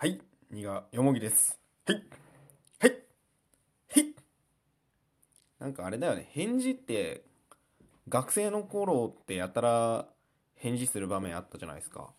はい、にがよもぎです。はい、はい、はい。なんかあれだよね、返事って学生の頃ってやたら返事する場面あったじゃないですか。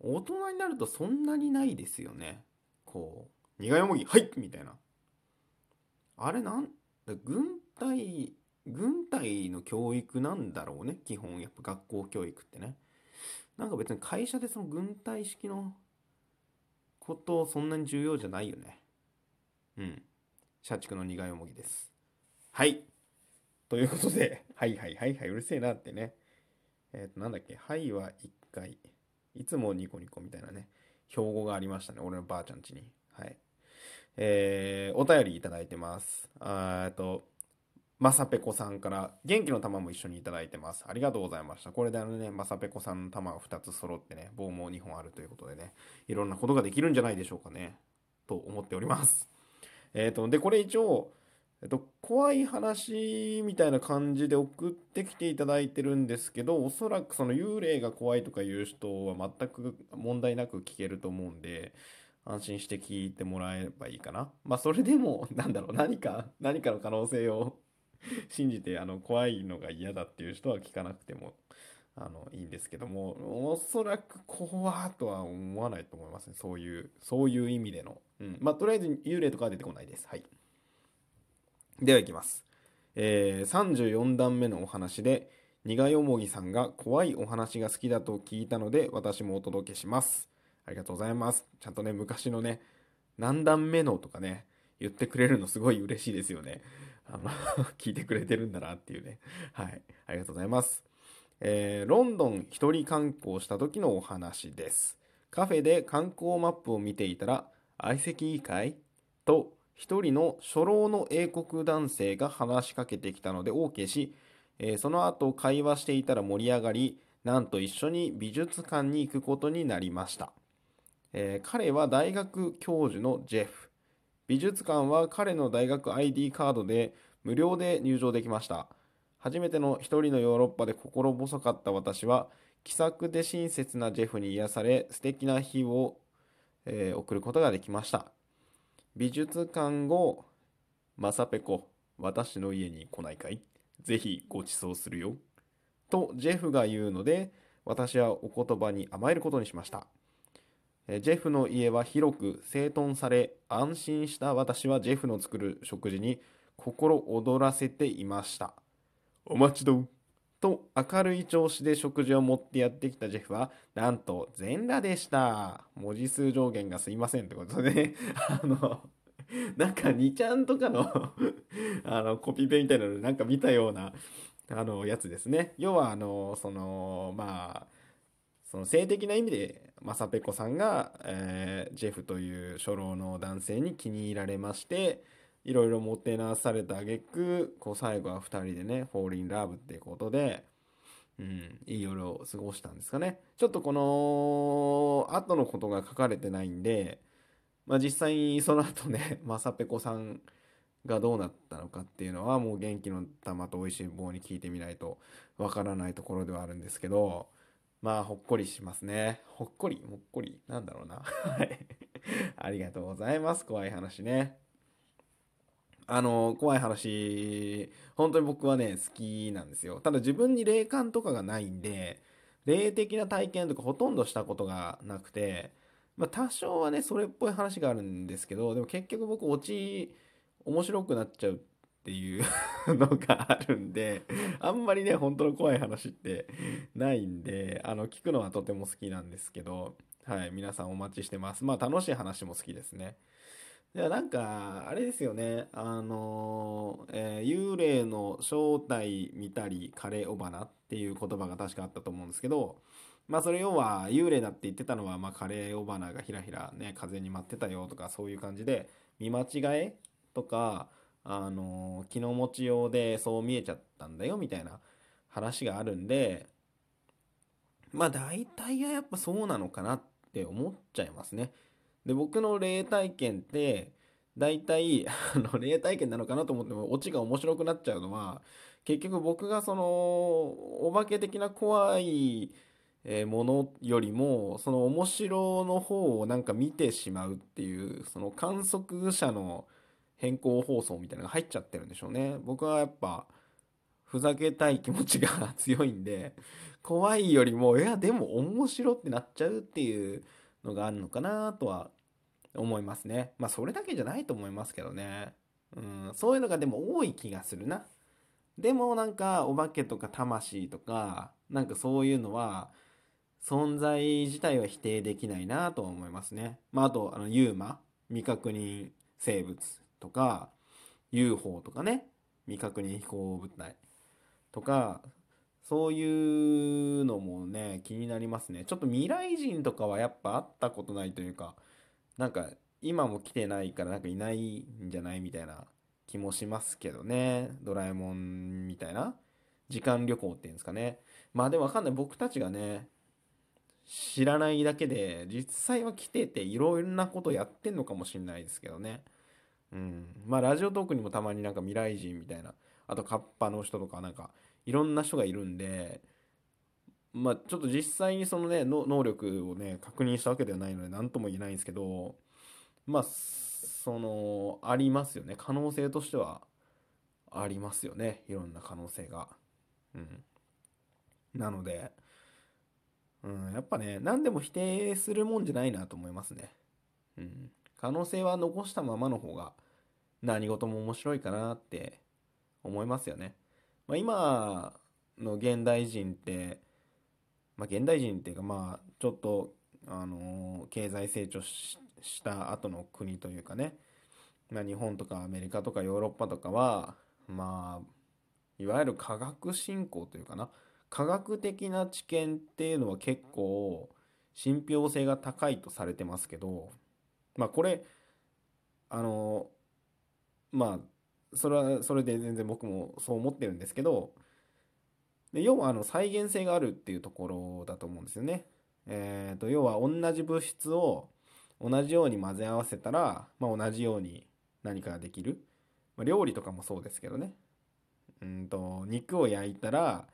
大人になるとそんなにないですよね。こう、にがよもぎ、はいみたいな。あれなん、軍隊、軍隊の教育なんだろうね。基本、やっぱ学校教育ってね。なんか別に会社でその軍隊式のことそんなに重要じゃないよね。うん。社畜の苦いもぎです。はい。ということで、はいはいはいはい、うるせえなってね。えっ、ー、と、なんだっけ、はいは1回、いつもニコニコみたいなね、標語がありましたね。俺のばあちゃん家に。はい。えー、お便りいただいてます。あっと、まさぺこさんから元気の玉も一緒にいただいてます。ありがとうございました。これであのね、まさぺこさんの玉が2つ揃ってね、棒も2本あるということでね、いろんなことができるんじゃないでしょうかね。と思っております。えっ、ー、と、で、これ一応、えっと、怖い話みたいな感じで送ってきていただいてるんですけど、おそらくその幽霊が怖いとかいう人は全く問題なく聞けると思うんで、安心して聞いてもらえればいいかな。まあ、それでも、なんだろう、何か、何かの可能性を 信じてあの怖いのが嫌だっていう人は聞かなくてもあのいいんですけどもおそらく怖とは思わないと思いますね。そういうそういう意味での、うん、まあとりあえず幽霊とかは出てこないです。はい。ではいきます。えー、34段目のお話で苦よもぎさんが怖いお話が好きだと聞いたので私もお届けします。ありがとうございます。ちゃんとね昔のね何段目のとかね言ってくれるのすごい嬉しいですよね。あの 聞いてくれてるんだなっていうね。はい。ありがとうございます。えー、ロンドン一人観光した時のお話です。カフェで観光マップを見ていたら、相席いいかいと、一人の初老の英国男性が話しかけてきたので OK し、えー、その後会話していたら盛り上がり、なんと一緒に美術館に行くことになりました。えー、彼は大学教授のジェフ。美術館は彼の大学 ID カードで無料で入場できました。初めての一人のヨーロッパで心細かった私は、気さくで親切なジェフに癒され、素敵な日を、えー、送ることができました。美術館後、まさぺこ、私の家に来ないかい？ぜひご馳走するよ。とジェフが言うので、私はお言葉に甘えることにしました。ジェフの家は広く整頓され、安心した私はジェフの作る食事に心躍らせていました。お待ちどと明るい調子で食事を持ってやってきたジェフは、なんと全裸でした。文字数上限がすいませんってことでね、あの、なんか2ちゃんとかの あの、コピペみたいなのなんか見たような、あの、やつですね。要は、あの、その、まあ、その性的な意味で、まさぺこさんが、えー、ジェフという初老の男性に気に入られまして、いろいろもてなされた挙句、こう最後は2人でね、フォーリンラブっていうことで、うん、いい夜を過ごしたんですかね。ちょっとこの後のことが書かれてないんで、まあ実際にその後ね、まさぺこさんがどうなったのかっていうのはもう元気の玉と美味しい棒に聞いてみないとわからないところではあるんですけど、まあ、ほっこりしますね。ほっこり、ほっこり。なんだろうな。はい。ありがとうございます。怖い話ね。あの、怖い話、本当に僕はね、好きなんですよ。ただ自分に霊感とかがないんで、霊的な体験とかほとんどしたことがなくて、まあ多少はね、それっぽい話があるんですけど、でも結局僕、オチ、面白くなっちゃうっていう のがあるんで、あんまりね、本当の怖い話ってないんで、あの、聞くのはとても好きなんですけど、はい、皆さんお待ちしてます。まあ、楽しい話も好きですね。いや、なんか、あれですよね、あの、えー、幽霊の正体見たり、枯れ尾花っていう言葉が確かあったと思うんですけど、まあそれ要は幽霊だって言ってたのは、まあ枯れ尾花がひらひらね、風に舞ってたよとかそういう感じで、見間違えとか、あの気の持ちようでそう見えちゃったんだよみたいな話があるんでまあ大体はやっぱそうなのかなって思っちゃいますね。で僕の霊体験って大体 あの霊体験なのかなと思ってもオチが面白くなっちゃうのは結局僕がそのお化け的な怖いえものよりもその面白の方をなんか見てしまうっていうその観測者の変更放送みたいなのが入っちゃってるんでしょうね。僕はやっぱふざけたい気持ちが強いんで怖いよりもいやでも面白ってなっちゃうっていうのがあるのかなとは思いますねまあそれだけじゃないと思いますけどねうんそういうのがでも多い気がするなでもなんかお化けとか魂とかなんかそういうのは存在自体は否定できないなとは思いますね。まあ、あと、あの、ユーマ、未確認生物とか、UFO とかね、未確認飛行物体とか、そういうのもね、気になりますね。ちょっと未来人とかはやっぱ会ったことないというか、なんか今も来てないからなんかいないんじゃないみたいな気もしますけどね。ドラえもんみたいな。時間旅行っていうんですかね。まあでもわかんない。僕たちがね、知らないだけで実際は来てていろんなことやってんのかもしれないですけどねうんまあラジオトークにもたまになんか未来人みたいなあとカッパの人とかなんかいろんな人がいるんでまあちょっと実際にそのね能力をね確認したわけではないので何とも言えないんですけどまあそのありますよね可能性としてはありますよねいろんな可能性がうんなのでうん、やっぱね、何でも否定するもんじゃないなと思いますね。うん。可能性は残したままの方が何事も面白いかなって思いますよね。まあ、今の現代人って、まあ、現代人っていうかまあちょっとあの経済成長した後の国というかね、まあ、日本とかアメリカとかヨーロッパとかはまあいわゆる科学振興というかな。科学的な知見っていうのは結構信憑性が高いとされてますけどまあこれあのまあそれはそれで全然僕もそう思ってるんですけどで要はあの再現性があるっていうところだと思うんですよね。えーと、要は同じ物質を同じように混ぜ合わせたら、まあ、同じように何かができる、まあ、料理とかもそうですけどね。うんと肉を焼いたら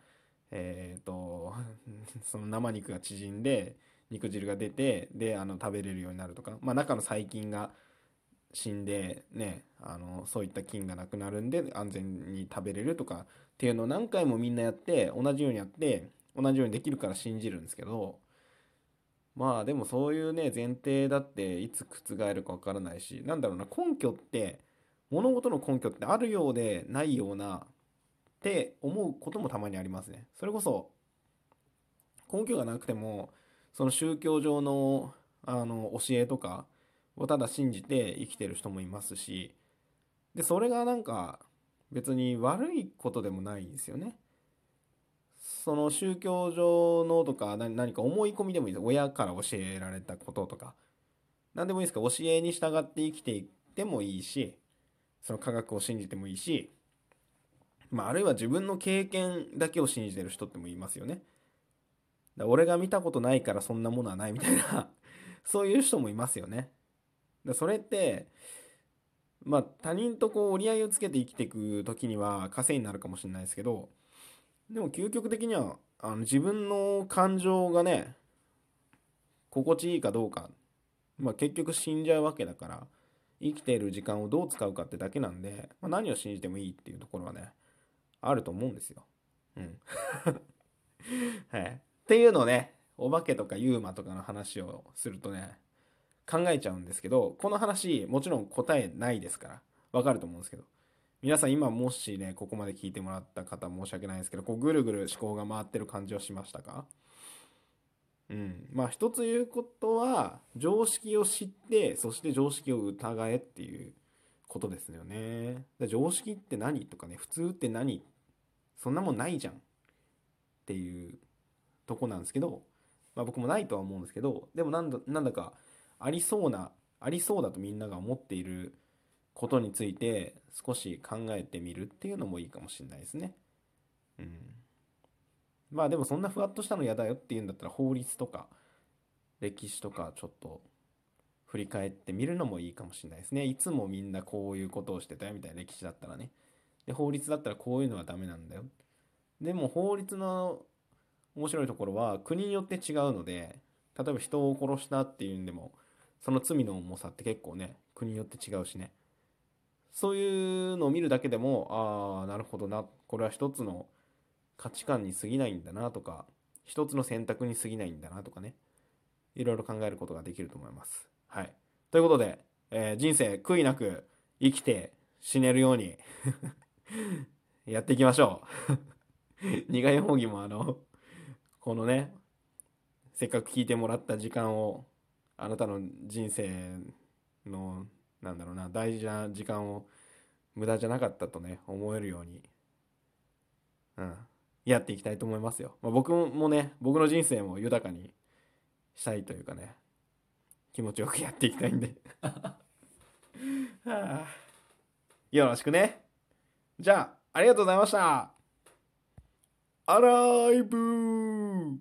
えっ、ー、とその生肉が縮んで肉汁が出てであの食べれるようになるとか、まあ、中の細菌が死んでねあのそういった菌がなくなるんで安全に食べれるとかっていうのを何回もみんなやって同じようにやって同じようにできるから信じるんですけどまあでもそういうね前提だっていつ覆るかわからないしなんだろうな根拠って物事の根拠ってあるようでないようなって思うこともたまにありますね。それこそ根拠がなくてもその宗教上のあの教えとかをただ信じて生きてる人もいますしでそれがなんか別に悪いことでもないんですよね。その宗教上のとか何か思い込みでもいいです親から教えられたこととか何でもいいですか教えに従って生きていってもいいしその科学を信じてもいいしまあ、あるいは自分の経験だけを信じてる人ってもいますよね。俺が見たことないからそんなものはないみたいなそういう人もいますよね。だそれって、まあ他人とこう折り合いをつけて生きていく時には稼いになるかもしれないですけど、でも究極的にはあの自分の感情がね、心地いいかどうか、まあ結局死んじゃうわけだから、生きている時間をどう使うかってだけなんで、まあ、何を信じてもいいっていうところはね、あると思うんですよ。うん。はい。っていうのをね、お化けとかユーマとかの話をするとね、考えちゃうんですけど、この話、もちろん答えないですから、わかると思うんですけど、皆さん今もしね、ここまで聞いてもらった方申し訳ないですけど、こうぐるぐる思考が回ってる感じはしましたか？うん。まあ一つ言うことは、常識を知って、そして常識を疑えっていうことですよね。常識って何とかね、普通って何？そんなもんないじゃんっていうとこなんですけど、まあ僕もないとは思うんですけど、でもなんだなんだかありそうな、ありそうだとみんなが思っていることについて少し考えてみるっていうのもいいかもしれないですね。うん。まあでもそんなふわっとしたの嫌だよっていうんだったら法律とか歴史とかちょっと振り返ってみるのもいいかもしれないですね。いつもみんなこういうことをしてたよみたいな歴史だったらね。で、法律だったらこういうのはダメなんだよ。でも法律の面白いところは国によって違うので例えば人を殺したっていうんでもその罪の重さって結構ね国によって違うしね。そういうのを見るだけでもああなるほどなこれは一つの価値観に過ぎないんだなとか一つの選択に過ぎないんだなとかね。いろいろ考えることができると思います。はい、ということで、えー、人生悔いなく生きて死ねるように やっていきましょう。苦い方義もあのこのねせっかく聞いてもらった時間をあなたの人生のなんだろうな大事な時間を無駄じゃなかったとね思えるように、うん、やっていきたいと思いますよ、まあ、僕もね僕の人生も豊かにしたいというかね気持ちよくやっていきたいんで。はあ、よろしくね。じゃあありがとうございました。アライブ